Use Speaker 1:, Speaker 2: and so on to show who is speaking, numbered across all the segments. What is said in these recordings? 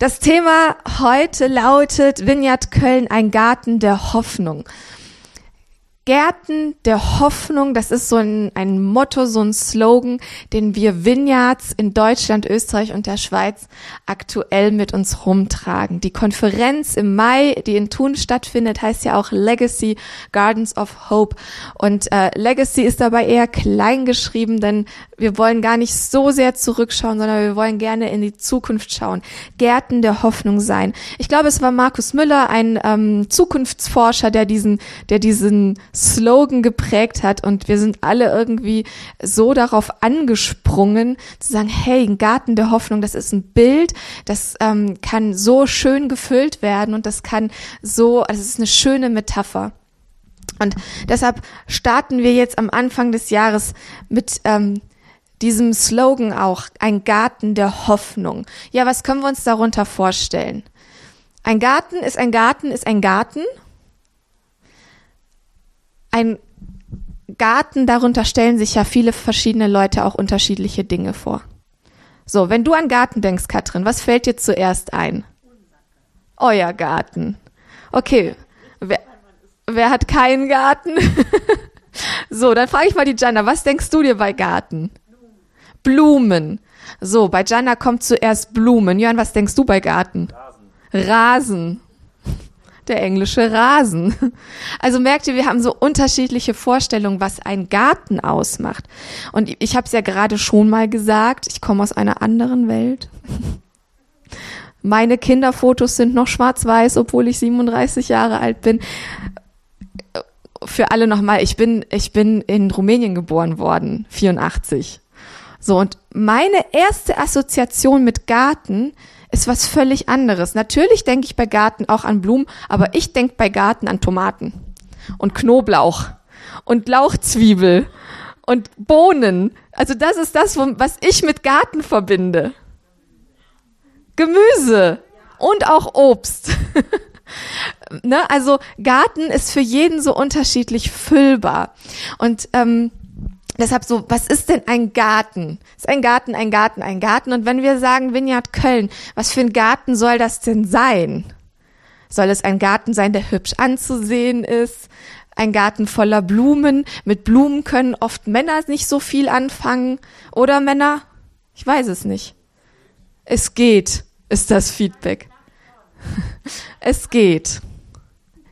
Speaker 1: Das Thema heute lautet Vineyard Köln, ein Garten der Hoffnung. Gärten der Hoffnung, das ist so ein, ein Motto, so ein Slogan, den wir Vineyards in Deutschland, Österreich und der Schweiz aktuell mit uns rumtragen. Die Konferenz im Mai, die in Thun stattfindet, heißt ja auch Legacy Gardens of Hope. Und äh, Legacy ist dabei eher klein geschrieben, denn wir wollen gar nicht so sehr zurückschauen, sondern wir wollen gerne in die Zukunft schauen. Gärten der Hoffnung sein. Ich glaube, es war Markus Müller, ein ähm, Zukunftsforscher, der diesen, der diesen Slogan geprägt hat und wir sind alle irgendwie so darauf angesprungen, zu sagen, hey, ein Garten der Hoffnung, das ist ein Bild, das ähm, kann so schön gefüllt werden und das kann so, das ist eine schöne Metapher. Und deshalb starten wir jetzt am Anfang des Jahres mit ähm, diesem Slogan auch, ein Garten der Hoffnung. Ja, was können wir uns darunter vorstellen? Ein Garten ist ein Garten ist ein Garten ein Garten, darunter stellen sich ja viele verschiedene Leute auch unterschiedliche Dinge vor. So, wenn du an Garten denkst, Katrin, was fällt dir zuerst ein? Euer Garten. Okay. Wer, wer hat keinen Garten? so, dann frage ich mal die Jana, was denkst du dir bei Garten? Blumen. So, bei Jana kommt zuerst Blumen. Jörn, was denkst du bei Garten? Rasen. Rasen der englische Rasen. Also merkt ihr, wir haben so unterschiedliche Vorstellungen, was ein Garten ausmacht. Und ich habe es ja gerade schon mal gesagt, ich komme aus einer anderen Welt. Meine Kinderfotos sind noch schwarz-weiß, obwohl ich 37 Jahre alt bin. Für alle nochmal, ich bin, ich bin in Rumänien geboren worden, 84. So, und meine erste Assoziation mit Garten ist was völlig anderes. Natürlich denke ich bei Garten auch an Blumen, aber ich denke bei Garten an Tomaten und Knoblauch und Lauchzwiebel und Bohnen. Also das ist das, was ich mit Garten verbinde. Gemüse und auch Obst. ne? Also Garten ist für jeden so unterschiedlich füllbar. Und ähm, Deshalb so, was ist denn ein Garten? Ist ein Garten, ein Garten, ein Garten? Und wenn wir sagen Vineyard Köln, was für ein Garten soll das denn sein? Soll es ein Garten sein, der hübsch anzusehen ist? Ein Garten voller Blumen? Mit Blumen können oft Männer nicht so viel anfangen. Oder Männer? Ich weiß es nicht. Es geht, ist das Feedback. Es geht.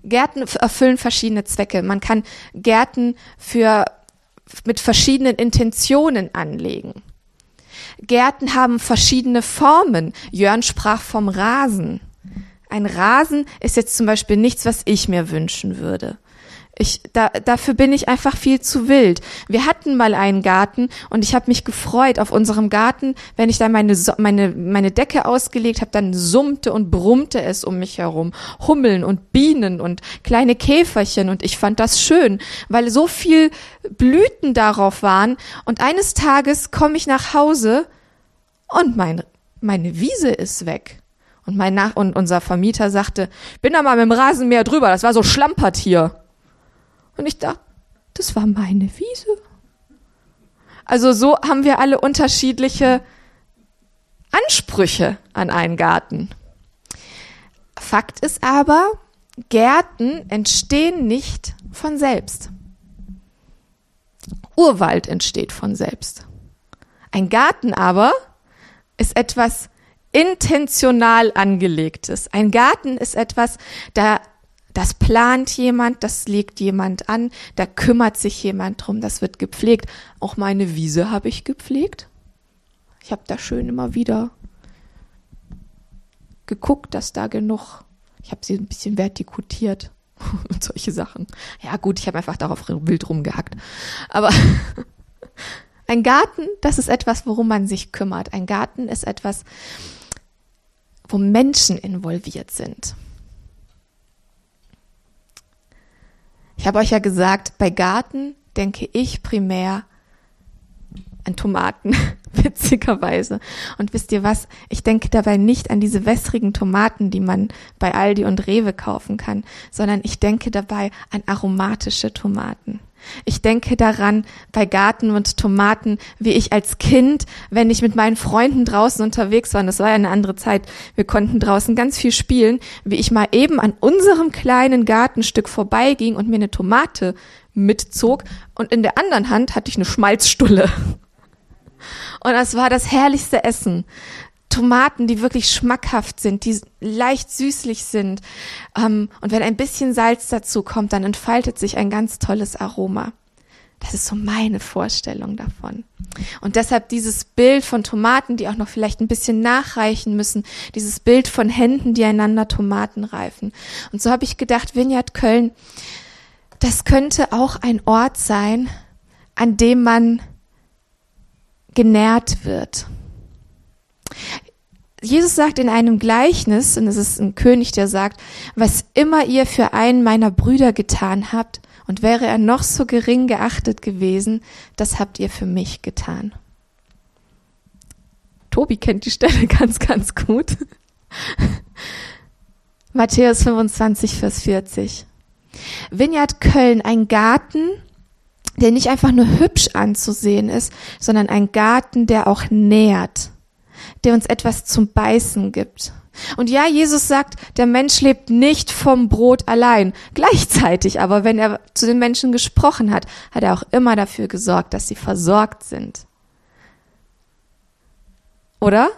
Speaker 1: Gärten erfüllen verschiedene Zwecke. Man kann Gärten für mit verschiedenen Intentionen anlegen. Gärten haben verschiedene Formen. Jörn sprach vom Rasen. Ein Rasen ist jetzt zum Beispiel nichts, was ich mir wünschen würde. Ich, da, dafür bin ich einfach viel zu wild. Wir hatten mal einen Garten und ich habe mich gefreut auf unserem Garten, wenn ich da meine, meine, meine Decke ausgelegt habe, dann summte und brummte es um mich herum. Hummeln und Bienen und kleine Käferchen und ich fand das schön, weil so viel Blüten darauf waren und eines Tages komme ich nach Hause und mein, meine Wiese ist weg. Und mein Nach und unser Vermieter sagte, bin da mal mit dem Rasenmäher drüber, das war so schlampert hier. Und ich dachte, das war meine Wiese. Also so haben wir alle unterschiedliche Ansprüche an einen Garten. Fakt ist aber, Gärten entstehen nicht von selbst. Urwald entsteht von selbst. Ein Garten aber ist etwas intentional angelegtes. Ein Garten ist etwas, da das plant jemand, das legt jemand an, da kümmert sich jemand drum, das wird gepflegt. Auch meine Wiese habe ich gepflegt. Ich habe da schön immer wieder geguckt, dass da genug, ich habe sie ein bisschen vertikutiert und solche Sachen. Ja gut, ich habe einfach darauf wild rumgehackt. Aber ein Garten, das ist etwas, worum man sich kümmert. Ein Garten ist etwas, wo Menschen involviert sind. Ich habe euch ja gesagt, bei Garten denke ich primär an Tomaten, witzigerweise. Und wisst ihr was? Ich denke dabei nicht an diese wässrigen Tomaten, die man bei Aldi und Rewe kaufen kann, sondern ich denke dabei an aromatische Tomaten. Ich denke daran bei Garten und Tomaten, wie ich als Kind, wenn ich mit meinen Freunden draußen unterwegs war, und das war ja eine andere Zeit, wir konnten draußen ganz viel spielen, wie ich mal eben an unserem kleinen Gartenstück vorbeiging und mir eine Tomate mitzog und in der anderen Hand hatte ich eine Schmalzstulle. Und das war das herrlichste Essen. Tomaten, die wirklich schmackhaft sind, die leicht süßlich sind. Ähm, und wenn ein bisschen Salz dazu kommt, dann entfaltet sich ein ganz tolles Aroma. Das ist so meine Vorstellung davon. Und deshalb dieses Bild von Tomaten, die auch noch vielleicht ein bisschen nachreichen müssen, dieses Bild von Händen, die einander Tomaten reifen. Und so habe ich gedacht, Vineyard Köln, das könnte auch ein Ort sein, an dem man genährt wird. Jesus sagt in einem Gleichnis, und es ist ein König, der sagt, was immer ihr für einen meiner Brüder getan habt, und wäre er noch so gering geachtet gewesen, das habt ihr für mich getan. Tobi kennt die Stelle ganz, ganz gut. Matthäus 25, Vers 40. Vineyard Köln, ein Garten, der nicht einfach nur hübsch anzusehen ist, sondern ein Garten, der auch nährt, der uns etwas zum Beißen gibt. Und ja, Jesus sagt, der Mensch lebt nicht vom Brot allein. Gleichzeitig aber, wenn er zu den Menschen gesprochen hat, hat er auch immer dafür gesorgt, dass sie versorgt sind. Oder?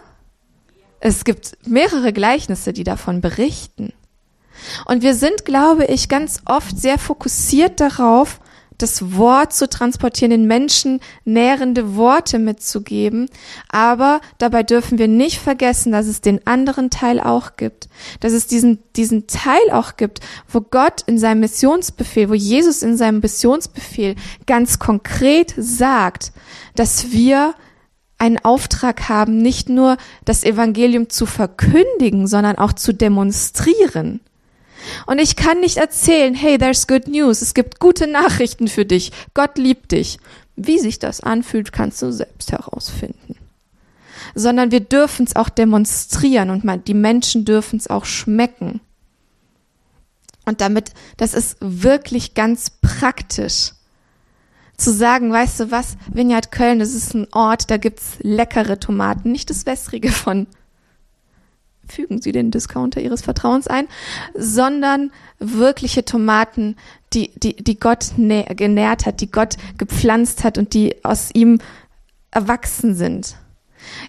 Speaker 1: Es gibt mehrere Gleichnisse, die davon berichten. Und wir sind, glaube ich, ganz oft sehr fokussiert darauf, das Wort zu transportieren, den Menschen nährende Worte mitzugeben. Aber dabei dürfen wir nicht vergessen, dass es den anderen Teil auch gibt. Dass es diesen, diesen Teil auch gibt, wo Gott in seinem Missionsbefehl, wo Jesus in seinem Missionsbefehl ganz konkret sagt, dass wir einen Auftrag haben, nicht nur das Evangelium zu verkündigen, sondern auch zu demonstrieren. Und ich kann nicht erzählen, hey, there's good news, es gibt gute Nachrichten für dich, Gott liebt dich. Wie sich das anfühlt, kannst du selbst herausfinden. Sondern wir dürfen es auch demonstrieren und die Menschen dürfen es auch schmecken. Und damit, das ist wirklich ganz praktisch zu sagen, weißt du was, Vineyard Köln, das ist ein Ort, da gibt's leckere Tomaten, nicht das wässrige von fügen Sie den Discounter Ihres Vertrauens ein, sondern wirkliche Tomaten, die, die, die Gott genährt hat, die Gott gepflanzt hat und die aus ihm erwachsen sind.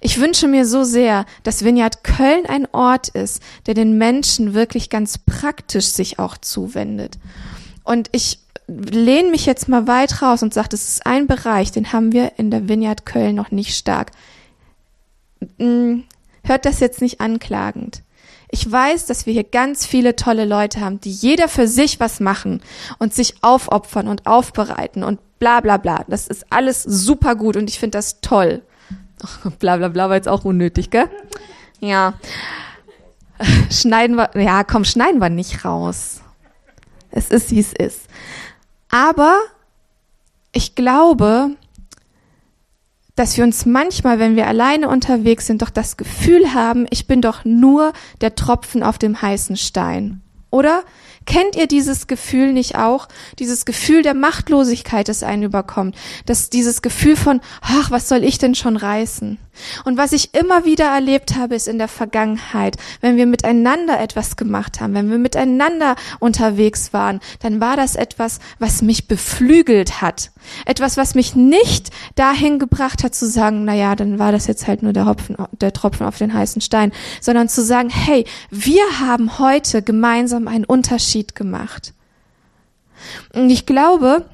Speaker 1: Ich wünsche mir so sehr, dass Vineyard Köln ein Ort ist, der den Menschen wirklich ganz praktisch sich auch zuwendet. Und ich lehne mich jetzt mal weit raus und sage, das ist ein Bereich, den haben wir in der Vineyard Köln noch nicht stark. Hört das jetzt nicht anklagend. Ich weiß, dass wir hier ganz viele tolle Leute haben, die jeder für sich was machen und sich aufopfern und aufbereiten und bla bla bla. Das ist alles super gut und ich finde das toll. Ach, bla bla bla war jetzt auch unnötig, gell? Ja. Schneiden wir, ja komm, schneiden wir nicht raus. Es ist, wie es ist. Aber ich glaube, dass wir uns manchmal, wenn wir alleine unterwegs sind, doch das Gefühl haben, ich bin doch nur der Tropfen auf dem heißen Stein. Oder? Kennt ihr dieses Gefühl nicht auch? Dieses Gefühl der Machtlosigkeit, das einen überkommt. Das, dieses Gefühl von, ach, was soll ich denn schon reißen? Und was ich immer wieder erlebt habe, ist in der Vergangenheit, wenn wir miteinander etwas gemacht haben, wenn wir miteinander unterwegs waren, dann war das etwas, was mich beflügelt hat. Etwas, was mich nicht dahin gebracht hat zu sagen, na ja, dann war das jetzt halt nur der Hopfen, der Tropfen auf den heißen Stein, sondern zu sagen, hey, wir haben heute gemeinsam einen Unterschied gemacht. Und ich glaube,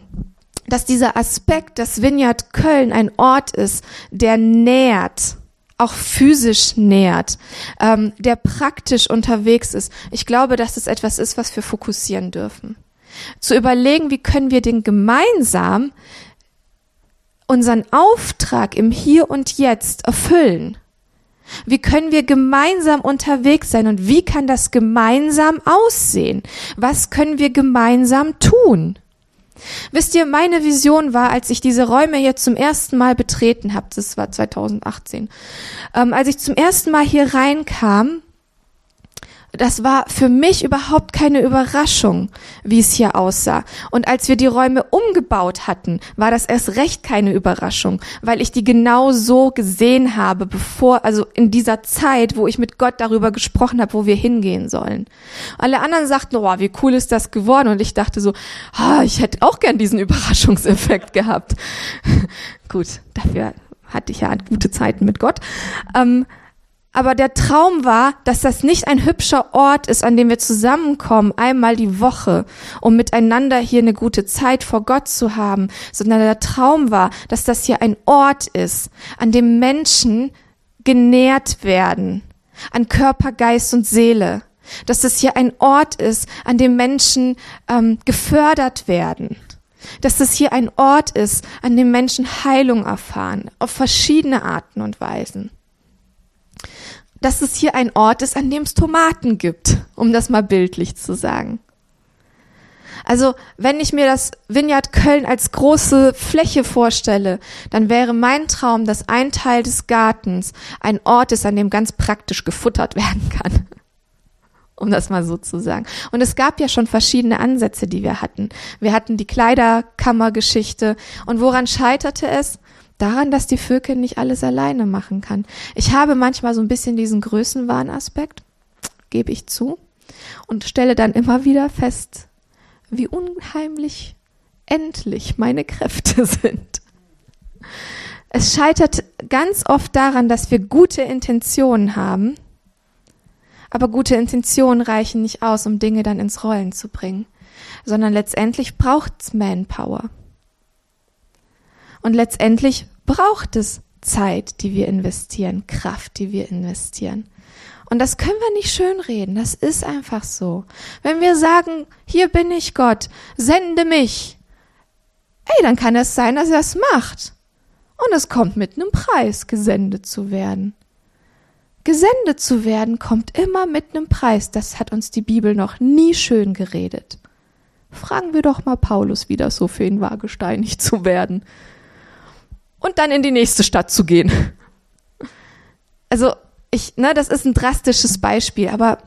Speaker 1: dass dieser Aspekt, dass Vineyard Köln ein Ort ist, der nährt, auch physisch nährt, ähm, der praktisch unterwegs ist. Ich glaube, dass es etwas ist, was wir fokussieren dürfen. Zu überlegen, wie können wir den gemeinsam unseren Auftrag im Hier und Jetzt erfüllen. Wie können wir gemeinsam unterwegs sein und wie kann das gemeinsam aussehen? Was können wir gemeinsam tun? Wisst ihr, meine Vision war, als ich diese Räume hier zum ersten Mal betreten habe, das war 2018, ähm, als ich zum ersten Mal hier reinkam, das war für mich überhaupt keine Überraschung, wie es hier aussah. Und als wir die Räume umgebaut hatten, war das erst recht keine Überraschung, weil ich die genau so gesehen habe, bevor, also in dieser Zeit, wo ich mit Gott darüber gesprochen habe, wo wir hingehen sollen. Alle anderen sagten, oh, wie cool ist das geworden? Und ich dachte so, ah, ich hätte auch gern diesen Überraschungseffekt gehabt. Gut, dafür hatte ich ja gute Zeiten mit Gott. Ähm, aber der Traum war, dass das nicht ein hübscher Ort ist, an dem wir zusammenkommen, einmal die Woche, um miteinander hier eine gute Zeit vor Gott zu haben, sondern der Traum war, dass das hier ein Ort ist, an dem Menschen genährt werden, an Körper, Geist und Seele. Dass das hier ein Ort ist, an dem Menschen ähm, gefördert werden. Dass das hier ein Ort ist, an dem Menschen Heilung erfahren, auf verschiedene Arten und Weisen dass es hier ein Ort ist, an dem es Tomaten gibt, um das mal bildlich zu sagen. Also, wenn ich mir das Vineyard Köln als große Fläche vorstelle, dann wäre mein Traum, dass ein Teil des Gartens ein Ort ist, an dem ganz praktisch gefuttert werden kann. Um das mal so zu sagen. Und es gab ja schon verschiedene Ansätze, die wir hatten. Wir hatten die Kleiderkammergeschichte. Und woran scheiterte es? Daran, dass die Vögel nicht alles alleine machen kann. Ich habe manchmal so ein bisschen diesen Größenwahnaspekt, gebe ich zu, und stelle dann immer wieder fest, wie unheimlich endlich meine Kräfte sind. Es scheitert ganz oft daran, dass wir gute Intentionen haben, aber gute Intentionen reichen nicht aus, um Dinge dann ins Rollen zu bringen, sondern letztendlich braucht's Manpower. Und letztendlich braucht es Zeit, die wir investieren, Kraft, die wir investieren. Und das können wir nicht schönreden. Das ist einfach so. Wenn wir sagen, hier bin ich Gott, sende mich. Ey, dann kann es sein, dass er es macht. Und es kommt mit einem Preis, gesendet zu werden. Gesendet zu werden kommt immer mit einem Preis. Das hat uns die Bibel noch nie schön geredet. Fragen wir doch mal Paulus, wie das so für ihn war, gesteinigt zu werden und dann in die nächste Stadt zu gehen. Also, ich, ne, das ist ein drastisches Beispiel, aber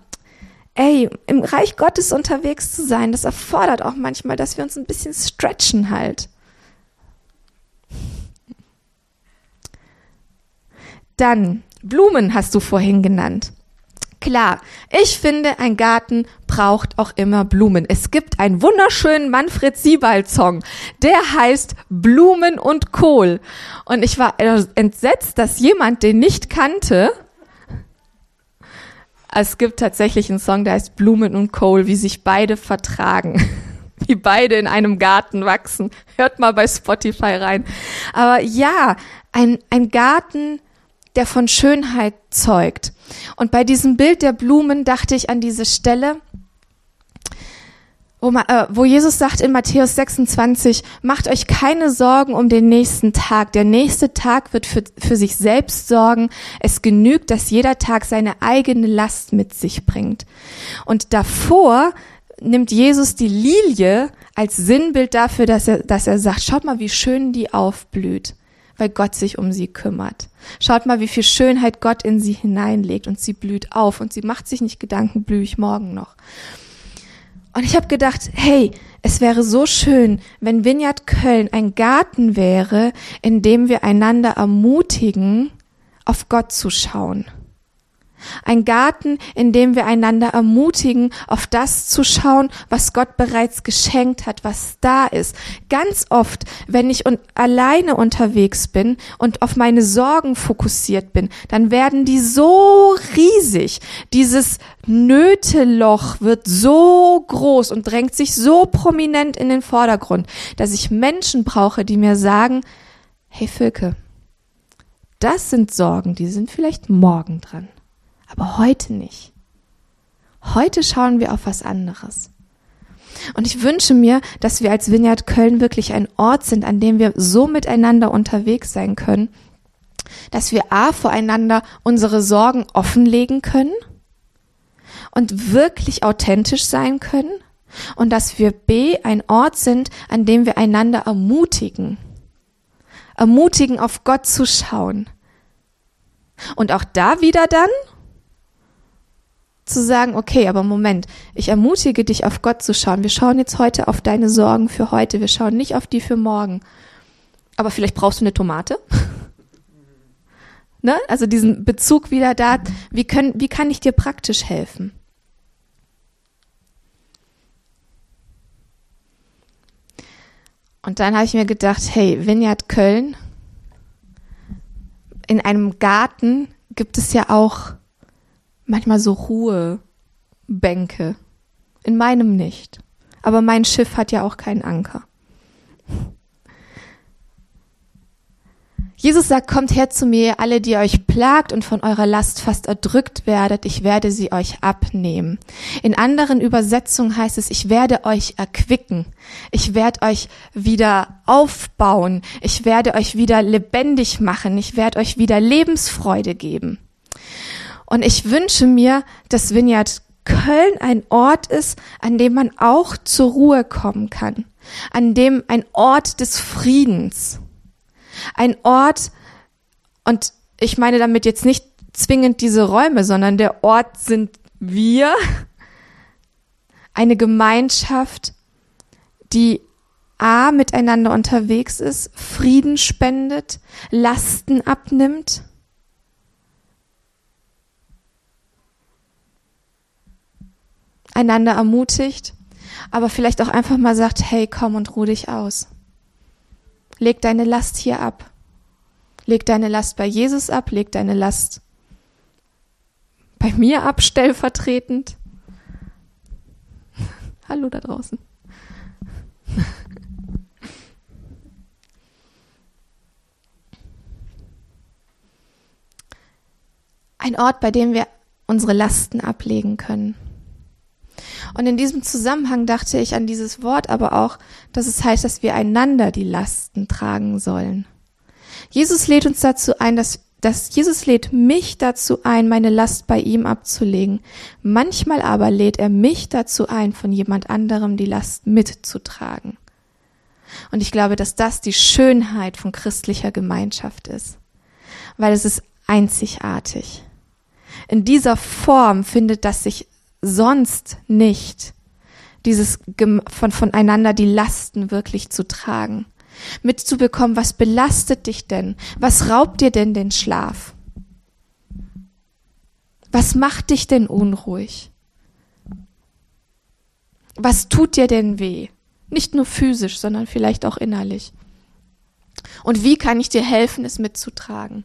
Speaker 1: ey, im Reich Gottes unterwegs zu sein, das erfordert auch manchmal, dass wir uns ein bisschen stretchen halt. Dann, Blumen hast du vorhin genannt. Klar, ich finde, ein Garten braucht auch immer Blumen. Es gibt einen wunderschönen Manfred Siebald-Song, der heißt Blumen und Kohl. Und ich war entsetzt, dass jemand den nicht kannte. Es gibt tatsächlich einen Song, der heißt Blumen und Kohl, wie sich beide vertragen. Wie beide in einem Garten wachsen. Hört mal bei Spotify rein. Aber ja, ein, ein Garten der von Schönheit zeugt. Und bei diesem Bild der Blumen dachte ich an diese Stelle, wo, äh, wo Jesus sagt in Matthäus 26, macht euch keine Sorgen um den nächsten Tag. Der nächste Tag wird für, für sich selbst sorgen. Es genügt, dass jeder Tag seine eigene Last mit sich bringt. Und davor nimmt Jesus die Lilie als Sinnbild dafür, dass er, dass er sagt, schaut mal, wie schön die aufblüht weil Gott sich um sie kümmert. Schaut mal, wie viel Schönheit Gott in sie hineinlegt und sie blüht auf und sie macht sich nicht Gedanken, blühe ich morgen noch. Und ich habe gedacht, hey, es wäre so schön, wenn Vineyard Köln ein Garten wäre, in dem wir einander ermutigen, auf Gott zu schauen ein Garten, in dem wir einander ermutigen, auf das zu schauen, was Gott bereits geschenkt hat, was da ist. Ganz oft, wenn ich un alleine unterwegs bin und auf meine Sorgen fokussiert bin, dann werden die so riesig. Dieses Nöteloch wird so groß und drängt sich so prominent in den Vordergrund, dass ich Menschen brauche, die mir sagen, hey Völke, das sind Sorgen, die sind vielleicht morgen dran aber heute nicht. Heute schauen wir auf was anderes. Und ich wünsche mir, dass wir als Vineyard Köln wirklich ein Ort sind, an dem wir so miteinander unterwegs sein können, dass wir A voreinander unsere Sorgen offenlegen können und wirklich authentisch sein können und dass wir B ein Ort sind, an dem wir einander ermutigen. Ermutigen, auf Gott zu schauen. Und auch da wieder dann zu sagen, okay, aber Moment, ich ermutige dich, auf Gott zu schauen. Wir schauen jetzt heute auf deine Sorgen für heute. Wir schauen nicht auf die für morgen. Aber vielleicht brauchst du eine Tomate. ne? Also diesen Bezug wieder da. Wie, können, wie kann ich dir praktisch helfen? Und dann habe ich mir gedacht, hey, Vineyard Köln, in einem Garten gibt es ja auch manchmal so Ruhebänke. In meinem nicht. Aber mein Schiff hat ja auch keinen Anker. Jesus sagt, kommt her zu mir, alle, die euch plagt und von eurer Last fast erdrückt werdet, ich werde sie euch abnehmen. In anderen Übersetzungen heißt es, ich werde euch erquicken, ich werde euch wieder aufbauen, ich werde euch wieder lebendig machen, ich werde euch wieder Lebensfreude geben. Und ich wünsche mir, dass Vineyard Köln ein Ort ist, an dem man auch zur Ruhe kommen kann, an dem ein Ort des Friedens ein Ort, und ich meine damit jetzt nicht zwingend diese Räume, sondern der Ort sind wir, eine Gemeinschaft, die A miteinander unterwegs ist, Frieden spendet, Lasten abnimmt. Einander ermutigt, aber vielleicht auch einfach mal sagt, hey, komm und ruh dich aus. Leg deine Last hier ab. Leg deine Last bei Jesus ab, leg deine Last bei mir ab, stellvertretend. Hallo da draußen. Ein Ort, bei dem wir unsere Lasten ablegen können. Und in diesem Zusammenhang dachte ich an dieses Wort aber auch, dass es heißt, dass wir einander die Lasten tragen sollen. Jesus lädt uns dazu ein, dass, dass Jesus lädt mich dazu ein, meine Last bei ihm abzulegen. Manchmal aber lädt er mich dazu ein, von jemand anderem die Last mitzutragen. Und ich glaube, dass das die Schönheit von christlicher Gemeinschaft ist, weil es ist einzigartig. In dieser Form findet das sich sonst nicht dieses von voneinander die Lasten wirklich zu tragen, mitzubekommen, was belastet dich denn? Was raubt dir denn den Schlaf? Was macht dich denn unruhig? Was tut dir denn weh? Nicht nur physisch, sondern vielleicht auch innerlich. Und wie kann ich dir helfen, es mitzutragen?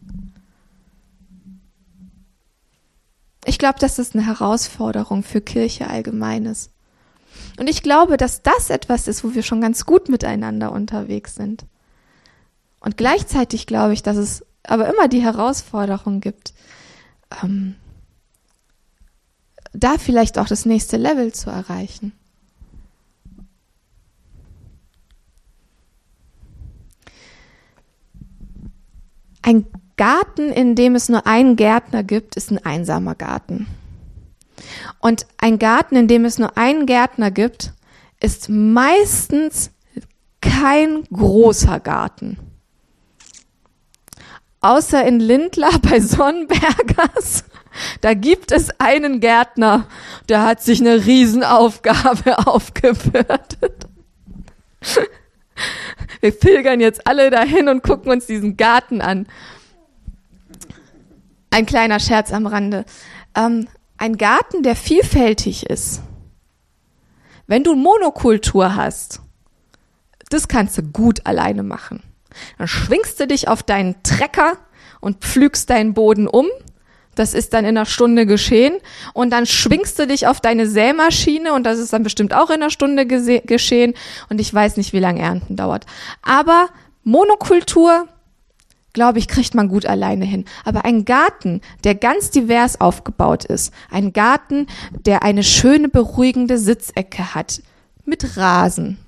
Speaker 1: Ich glaube, dass das eine Herausforderung für Kirche allgemein ist. Und ich glaube, dass das etwas ist, wo wir schon ganz gut miteinander unterwegs sind. Und gleichzeitig glaube ich, dass es aber immer die Herausforderung gibt, ähm, da vielleicht auch das nächste Level zu erreichen. Ein Garten, in dem es nur einen Gärtner gibt, ist ein einsamer Garten. Und ein Garten, in dem es nur einen Gärtner gibt, ist meistens kein großer Garten. Außer in Lindlar bei Sonnenbergers. Da gibt es einen Gärtner, der hat sich eine Riesenaufgabe aufgebürdet. Wir pilgern jetzt alle dahin und gucken uns diesen Garten an. Ein kleiner Scherz am Rande. Ähm, ein Garten, der vielfältig ist. Wenn du Monokultur hast, das kannst du gut alleine machen. Dann schwingst du dich auf deinen Trecker und pflügst deinen Boden um. Das ist dann in einer Stunde geschehen. Und dann schwingst du dich auf deine Sämaschine und das ist dann bestimmt auch in einer Stunde geschehen. Und ich weiß nicht, wie lange Ernten dauert. Aber Monokultur, glaube ich, kriegt man gut alleine hin. Aber ein Garten, der ganz divers aufgebaut ist, ein Garten, der eine schöne, beruhigende Sitzecke hat, mit Rasen.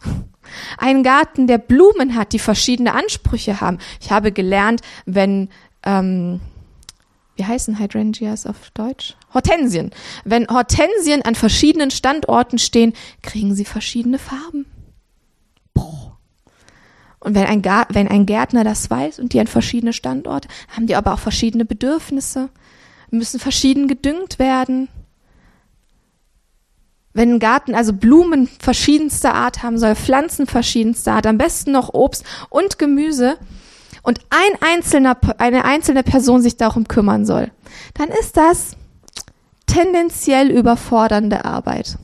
Speaker 1: Ein Garten, der Blumen hat, die verschiedene Ansprüche haben. Ich habe gelernt, wenn, ähm, wie heißen Hydrangeas auf Deutsch? Hortensien. Wenn Hortensien an verschiedenen Standorten stehen, kriegen sie verschiedene Farben. Und wenn ein, wenn ein Gärtner das weiß und die an verschiedene Standorte, haben die aber auch verschiedene Bedürfnisse, müssen verschieden gedüngt werden. wenn ein Garten also Blumen verschiedenster Art haben soll, Pflanzen verschiedenster Art, am besten noch Obst und Gemüse und ein einzelner, eine einzelne Person sich darum kümmern soll, dann ist das tendenziell überfordernde Arbeit.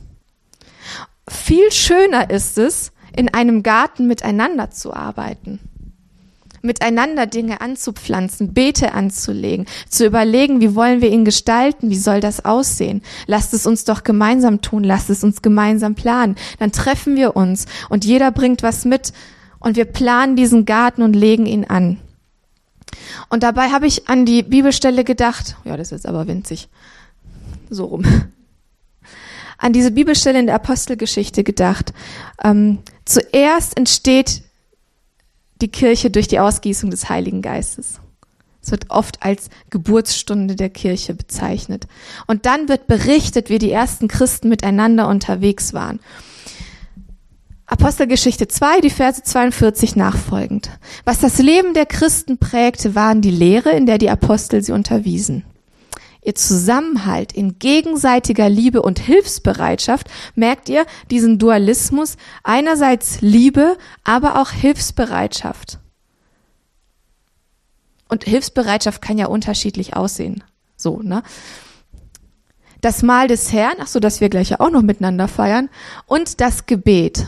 Speaker 1: Viel schöner ist es, in einem Garten miteinander zu arbeiten miteinander Dinge anzupflanzen, Beete anzulegen, zu überlegen, wie wollen wir ihn gestalten, wie soll das aussehen. Lasst es uns doch gemeinsam tun, lasst es uns gemeinsam planen. Dann treffen wir uns und jeder bringt was mit und wir planen diesen Garten und legen ihn an. Und dabei habe ich an die Bibelstelle gedacht, ja, das ist aber winzig, so rum, an diese Bibelstelle in der Apostelgeschichte gedacht. Ähm, zuerst entsteht die Kirche durch die Ausgießung des Heiligen Geistes. Es wird oft als Geburtsstunde der Kirche bezeichnet. Und dann wird berichtet, wie die ersten Christen miteinander unterwegs waren. Apostelgeschichte 2, die Verse 42 nachfolgend. Was das Leben der Christen prägte, waren die Lehre, in der die Apostel sie unterwiesen ihr Zusammenhalt in gegenseitiger Liebe und Hilfsbereitschaft, merkt ihr diesen Dualismus, einerseits Liebe, aber auch Hilfsbereitschaft. Und Hilfsbereitschaft kann ja unterschiedlich aussehen. So, ne? Das Mahl des Herrn, ach so, dass wir gleich ja auch noch miteinander feiern, und das Gebet.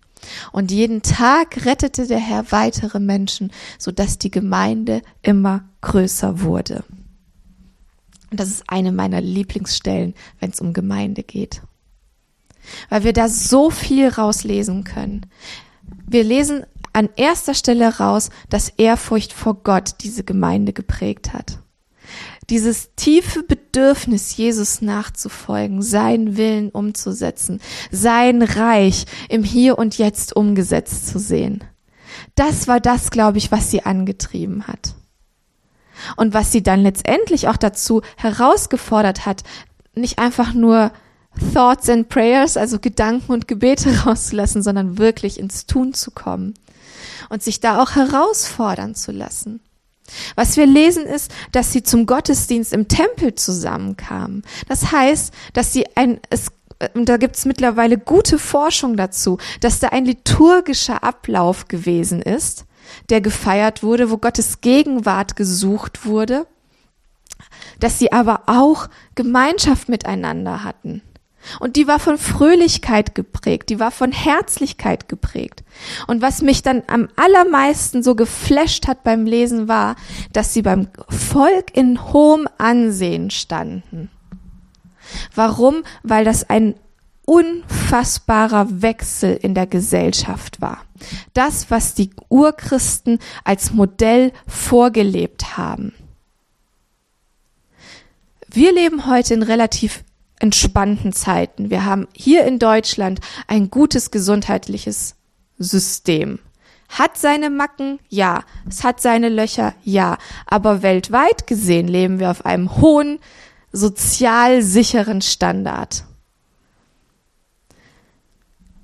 Speaker 1: Und jeden Tag rettete der Herr weitere Menschen, so dass die Gemeinde immer größer wurde. Und das ist eine meiner Lieblingsstellen, wenn es um Gemeinde geht. Weil wir da so viel rauslesen können. Wir lesen an erster Stelle raus, dass Ehrfurcht vor Gott diese Gemeinde geprägt hat dieses tiefe Bedürfnis, Jesus nachzufolgen, seinen Willen umzusetzen, sein Reich im Hier und Jetzt umgesetzt zu sehen. Das war das, glaube ich, was sie angetrieben hat. Und was sie dann letztendlich auch dazu herausgefordert hat, nicht einfach nur Thoughts and Prayers, also Gedanken und Gebete rauszulassen, sondern wirklich ins Tun zu kommen und sich da auch herausfordern zu lassen. Was wir lesen ist, dass sie zum Gottesdienst im Tempel zusammenkamen. Das heißt, dass sie ein, es, und da gibt es mittlerweile gute Forschung dazu, dass da ein liturgischer Ablauf gewesen ist, der gefeiert wurde, wo Gottes Gegenwart gesucht wurde, dass sie aber auch Gemeinschaft miteinander hatten. Und die war von Fröhlichkeit geprägt, die war von Herzlichkeit geprägt. Und was mich dann am allermeisten so geflasht hat beim Lesen war, dass sie beim Volk in hohem Ansehen standen. Warum? Weil das ein unfassbarer Wechsel in der Gesellschaft war. Das, was die Urchristen als Modell vorgelebt haben. Wir leben heute in relativ entspannten Zeiten. Wir haben hier in Deutschland ein gutes gesundheitliches System. Hat seine Macken? Ja. Es hat seine Löcher? Ja. Aber weltweit gesehen leben wir auf einem hohen, sozial sicheren Standard.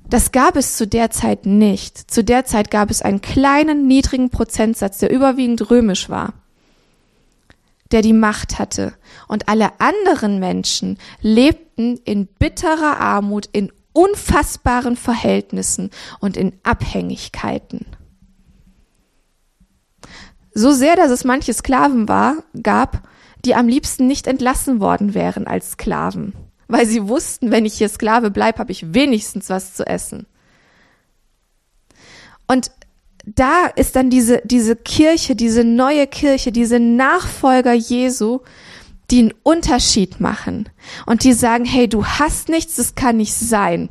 Speaker 1: Das gab es zu der Zeit nicht. Zu der Zeit gab es einen kleinen, niedrigen Prozentsatz, der überwiegend römisch war der die Macht hatte. Und alle anderen Menschen lebten in bitterer Armut, in unfassbaren Verhältnissen und in Abhängigkeiten. So sehr, dass es manche Sklaven war, gab, die am liebsten nicht entlassen worden wären als Sklaven, weil sie wussten, wenn ich hier Sklave bleibe, habe ich wenigstens was zu essen. Und da ist dann diese, diese Kirche, diese neue Kirche, diese Nachfolger Jesu, die einen Unterschied machen und die sagen, hey, du hast nichts, das kann nicht sein.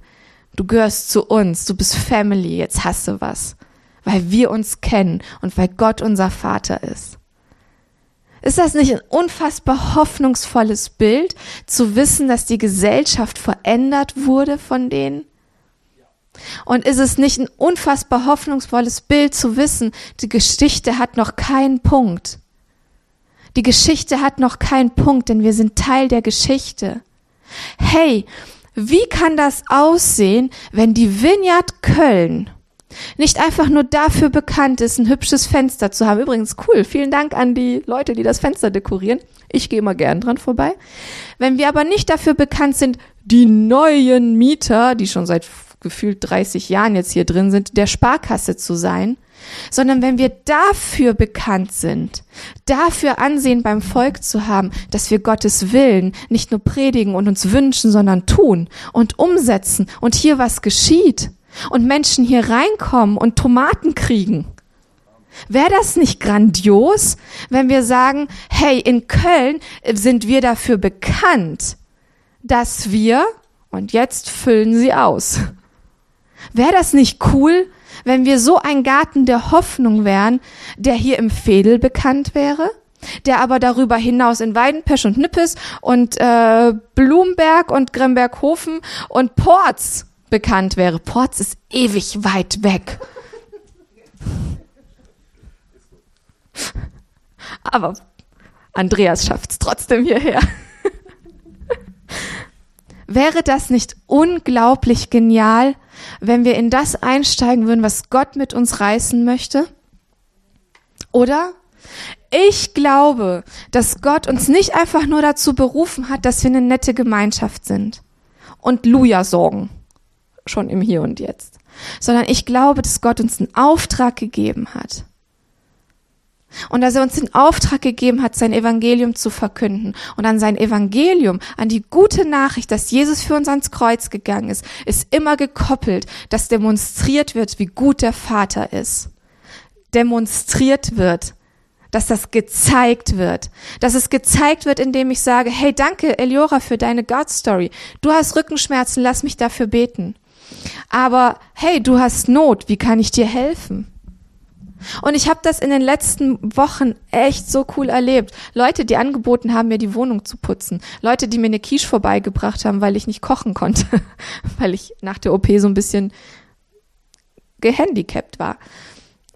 Speaker 1: Du gehörst zu uns, du bist Family, jetzt hast du was, weil wir uns kennen und weil Gott unser Vater ist. Ist das nicht ein unfassbar hoffnungsvolles Bild, zu wissen, dass die Gesellschaft verändert wurde von denen? Und ist es nicht ein unfassbar hoffnungsvolles Bild zu wissen, die Geschichte hat noch keinen Punkt. Die Geschichte hat noch keinen Punkt, denn wir sind Teil der Geschichte. Hey, wie kann das aussehen, wenn die Vineyard Köln nicht einfach nur dafür bekannt ist, ein hübsches Fenster zu haben? Übrigens cool, vielen Dank an die Leute, die das Fenster dekorieren. Ich gehe immer gern dran vorbei. Wenn wir aber nicht dafür bekannt sind, die neuen Mieter, die schon seit gefühlt 30 Jahren jetzt hier drin sind, der Sparkasse zu sein, sondern wenn wir dafür bekannt sind, dafür Ansehen beim Volk zu haben, dass wir Gottes Willen nicht nur predigen und uns wünschen, sondern tun und umsetzen und hier was geschieht und Menschen hier reinkommen und Tomaten kriegen. Wäre das nicht grandios, wenn wir sagen, hey, in Köln sind wir dafür bekannt, dass wir, und jetzt füllen sie aus. Wäre das nicht cool, wenn wir so ein Garten der Hoffnung wären, der hier im Fädel bekannt wäre, der aber darüber hinaus in Weidenpesch und Nippes und äh, Blumberg und Gremberghofen und Porz bekannt wäre. Porz ist ewig weit weg. Aber Andreas schafft es trotzdem hierher. Wäre das nicht unglaublich genial, wenn wir in das einsteigen würden, was Gott mit uns reißen möchte? Oder? Ich glaube, dass Gott uns nicht einfach nur dazu berufen hat, dass wir eine nette Gemeinschaft sind und Luja sorgen, schon im Hier und Jetzt, sondern ich glaube, dass Gott uns einen Auftrag gegeben hat und dass er uns den Auftrag gegeben hat, sein Evangelium zu verkünden. Und an sein Evangelium, an die gute Nachricht, dass Jesus für uns ans Kreuz gegangen ist, ist immer gekoppelt, dass demonstriert wird, wie gut der Vater ist. Demonstriert wird, dass das gezeigt wird. Dass es gezeigt wird, indem ich sage, hey, danke, Eliora, für deine God Story. Du hast Rückenschmerzen, lass mich dafür beten. Aber hey, du hast Not, wie kann ich dir helfen? Und ich habe das in den letzten Wochen echt so cool erlebt. Leute, die angeboten haben, mir die Wohnung zu putzen. Leute, die mir eine Quiche vorbeigebracht haben, weil ich nicht kochen konnte, weil ich nach der OP so ein bisschen gehandicapt war.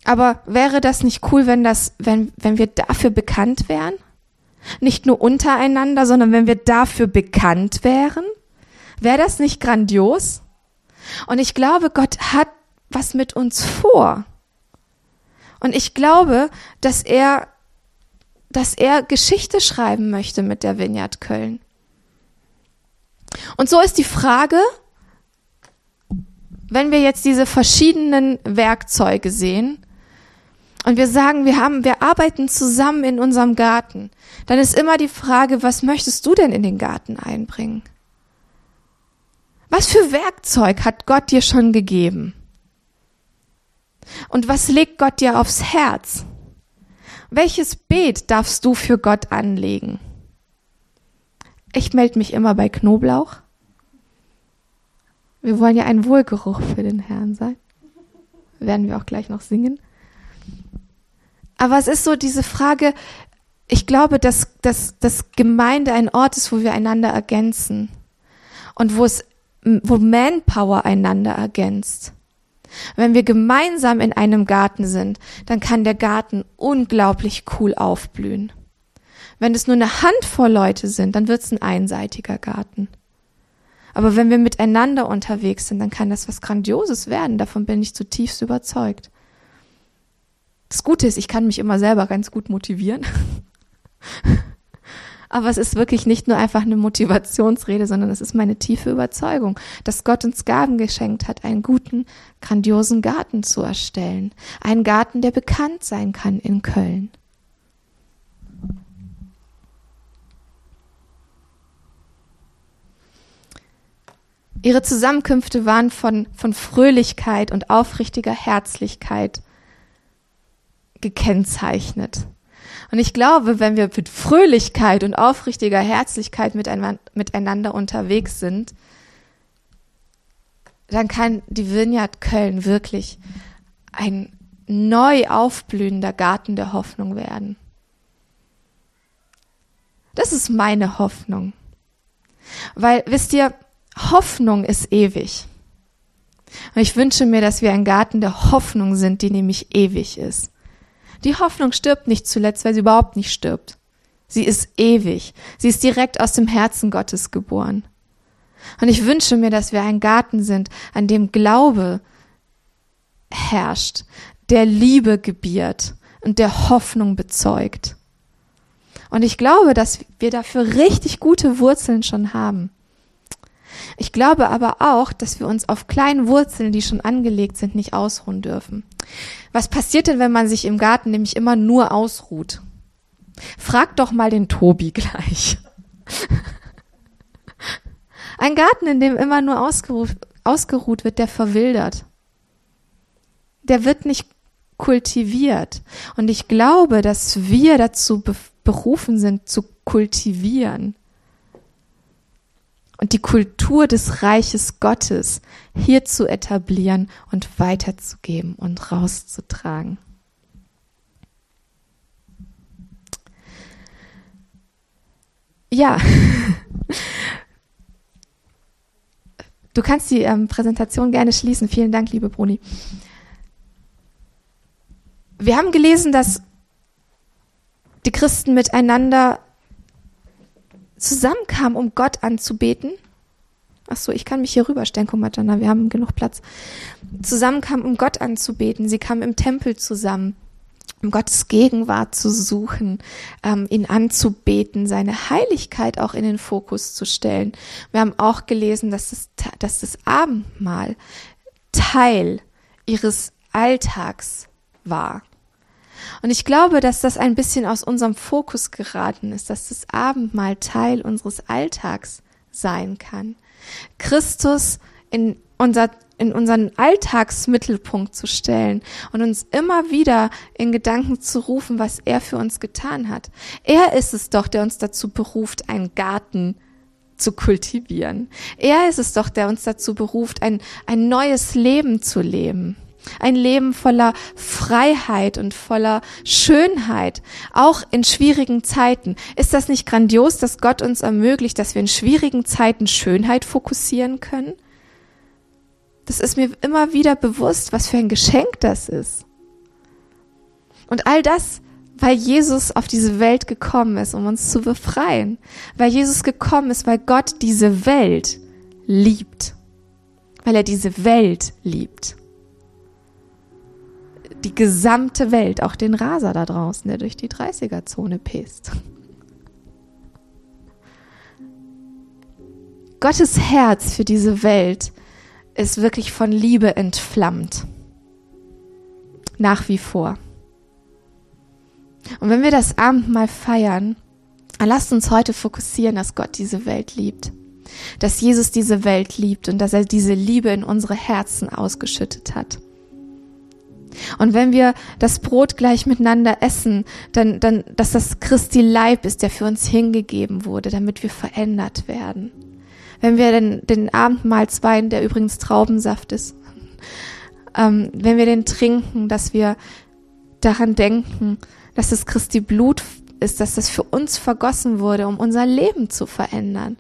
Speaker 1: Aber wäre das nicht cool, wenn das, wenn, wenn wir dafür bekannt wären? Nicht nur untereinander, sondern wenn wir dafür bekannt wären? Wäre das nicht grandios? Und ich glaube, Gott hat was mit uns vor. Und ich glaube, dass er, dass er Geschichte schreiben möchte mit der Vineyard Köln. Und so ist die Frage, wenn wir jetzt diese verschiedenen Werkzeuge sehen und wir sagen, wir haben, wir arbeiten zusammen in unserem Garten, dann ist immer die Frage, was möchtest du denn in den Garten einbringen? Was für Werkzeug hat Gott dir schon gegeben? Und was legt Gott dir aufs Herz? Welches Beet darfst du für Gott anlegen? Ich melde mich immer bei Knoblauch. Wir wollen ja ein Wohlgeruch für den Herrn sein. Werden wir auch gleich noch singen. Aber es ist so diese Frage, ich glaube, dass, dass, dass Gemeinde ein Ort ist, wo wir einander ergänzen und wo es, wo Manpower einander ergänzt. Wenn wir gemeinsam in einem Garten sind, dann kann der Garten unglaublich cool aufblühen. Wenn es nur eine Handvoll Leute sind, dann wird es ein einseitiger Garten. Aber wenn wir miteinander unterwegs sind, dann kann das was Grandioses werden. Davon bin ich zutiefst überzeugt. Das Gute ist, ich kann mich immer selber ganz gut motivieren. Aber es ist wirklich nicht nur einfach eine Motivationsrede, sondern es ist meine tiefe Überzeugung, dass Gott uns Gaben geschenkt hat, einen guten, grandiosen Garten zu erstellen. Einen Garten, der bekannt sein kann in Köln. Ihre Zusammenkünfte waren von, von Fröhlichkeit und aufrichtiger Herzlichkeit gekennzeichnet. Und ich glaube, wenn wir mit Fröhlichkeit und aufrichtiger Herzlichkeit miteinander unterwegs sind, dann kann die Vineyard Köln wirklich ein neu aufblühender Garten der Hoffnung werden. Das ist meine Hoffnung. Weil, wisst ihr, Hoffnung ist ewig. Und ich wünsche mir, dass wir ein Garten der Hoffnung sind, die nämlich ewig ist. Die Hoffnung stirbt nicht zuletzt, weil sie überhaupt nicht stirbt. Sie ist ewig. Sie ist direkt aus dem Herzen Gottes geboren. Und ich wünsche mir, dass wir ein Garten sind, an dem Glaube herrscht, der Liebe gebiert und der Hoffnung bezeugt. Und ich glaube, dass wir dafür richtig gute Wurzeln schon haben. Ich glaube aber auch, dass wir uns auf kleinen Wurzeln, die schon angelegt sind, nicht ausruhen dürfen. Was passiert denn, wenn man sich im Garten nämlich immer nur ausruht? Frag doch mal den Tobi gleich. Ein Garten, in dem immer nur ausgeruht, ausgeruht wird, der verwildert. Der wird nicht kultiviert. Und ich glaube, dass wir dazu berufen sind, zu kultivieren und die Kultur des Reiches Gottes hier zu etablieren und weiterzugeben und rauszutragen. Ja, du kannst die ähm, Präsentation gerne schließen. Vielen Dank, liebe Bruni. Wir haben gelesen, dass die Christen miteinander zusammenkamen, um Gott anzubeten. Ach so, ich kann mich hier rüberstellen. Guck mal, Jana, wir haben genug Platz. Zusammenkamen, um Gott anzubeten. Sie kamen im Tempel zusammen, um Gottes Gegenwart zu suchen, ähm, ihn anzubeten, seine Heiligkeit auch in den Fokus zu stellen. Wir haben auch gelesen, dass das, dass das Abendmahl Teil ihres Alltags war. Und ich glaube, dass das ein bisschen aus unserem Fokus geraten ist, dass das Abendmahl Teil unseres Alltags sein kann. Christus in unser in unseren Alltagsmittelpunkt zu stellen und uns immer wieder in Gedanken zu rufen, was er für uns getan hat. Er ist es doch, der uns dazu beruft, einen Garten zu kultivieren. Er ist es doch, der uns dazu beruft, ein, ein neues Leben zu leben. Ein Leben voller Freiheit und voller Schönheit, auch in schwierigen Zeiten. Ist das nicht grandios, dass Gott uns ermöglicht, dass wir in schwierigen Zeiten Schönheit fokussieren können? Das ist mir immer wieder bewusst, was für ein Geschenk das ist. Und all das, weil Jesus auf diese Welt gekommen ist, um uns zu befreien. Weil Jesus gekommen ist, weil Gott diese Welt liebt. Weil er diese Welt liebt die gesamte Welt, auch den Raser da draußen, der durch die 30er-Zone pest. Gottes Herz für diese Welt ist wirklich von Liebe entflammt. Nach wie vor. Und wenn wir das Abendmahl feiern, dann lasst uns heute fokussieren, dass Gott diese Welt liebt. Dass Jesus diese Welt liebt und dass er diese Liebe in unsere Herzen ausgeschüttet hat. Und wenn wir das Brot gleich miteinander essen, dann, dann, dass das Christi Leib ist, der für uns hingegeben wurde, damit wir verändert werden. Wenn wir den, den Abendmahlswein, der übrigens Traubensaft ist, ähm, wenn wir den trinken, dass wir daran denken, dass es Christi Blut ist, dass das für uns vergossen wurde, um unser Leben zu verändern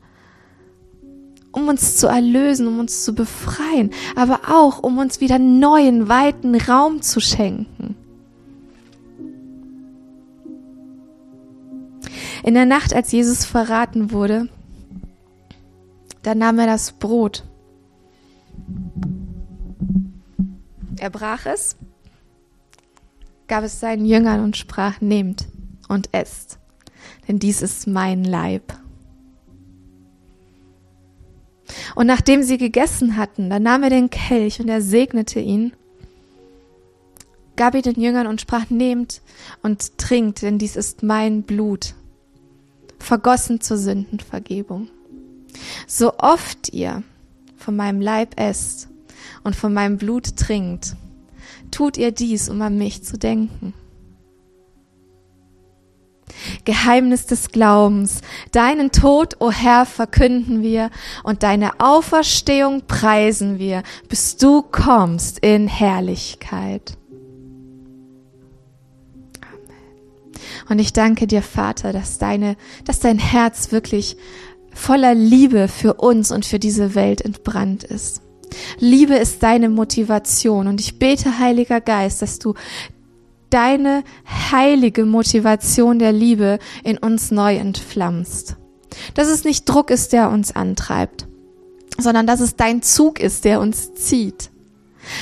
Speaker 1: um uns zu erlösen, um uns zu befreien, aber auch um uns wieder neuen, weiten Raum zu schenken. In der Nacht, als Jesus verraten wurde, da nahm er das Brot. Er brach es, gab es seinen Jüngern und sprach, nehmt und esst, denn dies ist mein Leib. Und nachdem sie gegessen hatten, dann nahm er den Kelch und er segnete ihn, gab ihn den Jüngern und sprach, nehmt und trinkt, denn dies ist mein Blut, vergossen zur Sündenvergebung. So oft ihr von meinem Leib esst und von meinem Blut trinkt, tut ihr dies, um an mich zu denken. Geheimnis des Glaubens. Deinen Tod, o oh Herr, verkünden wir und deine Auferstehung preisen wir, bis du kommst in Herrlichkeit. Und ich danke dir, Vater, dass deine, dass dein Herz wirklich voller Liebe für uns und für diese Welt entbrannt ist. Liebe ist deine Motivation und ich bete, Heiliger Geist, dass du deine heilige Motivation der Liebe in uns neu entflammst. Dass es nicht Druck ist, der uns antreibt, sondern dass es dein Zug ist, der uns zieht.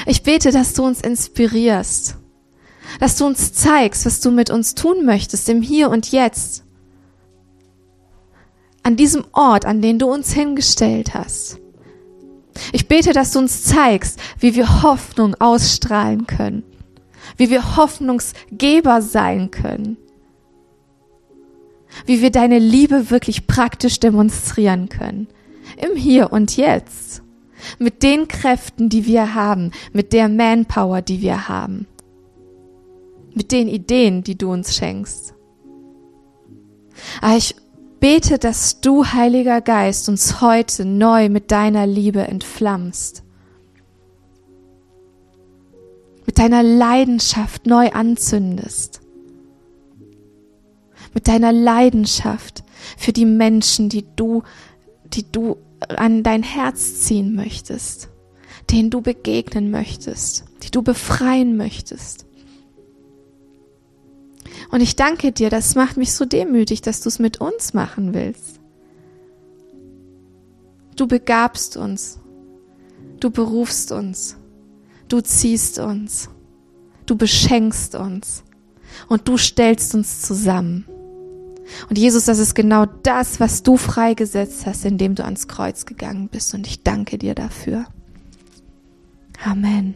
Speaker 1: Ich bete, dass du uns inspirierst, dass du uns zeigst, was du mit uns tun möchtest im Hier und Jetzt, an diesem Ort, an den du uns hingestellt hast. Ich bete, dass du uns zeigst, wie wir Hoffnung ausstrahlen können, wie wir Hoffnungsgeber sein können, wie wir deine Liebe wirklich praktisch demonstrieren können, im Hier und Jetzt, mit den Kräften, die wir haben, mit der Manpower, die wir haben, mit den Ideen, die du uns schenkst. Aber ich bete, dass du, Heiliger Geist, uns heute neu mit deiner Liebe entflammst. Mit deiner Leidenschaft neu anzündest. Mit deiner Leidenschaft für die Menschen, die du, die du an dein Herz ziehen möchtest, denen du begegnen möchtest, die du befreien möchtest. Und ich danke dir, das macht mich so demütig, dass du es mit uns machen willst. Du begabst uns. Du berufst uns. Du ziehst uns. Du beschenkst uns. Und du stellst uns zusammen. Und Jesus, das ist genau das, was du freigesetzt hast, indem du ans Kreuz gegangen bist. Und ich danke dir dafür. Amen.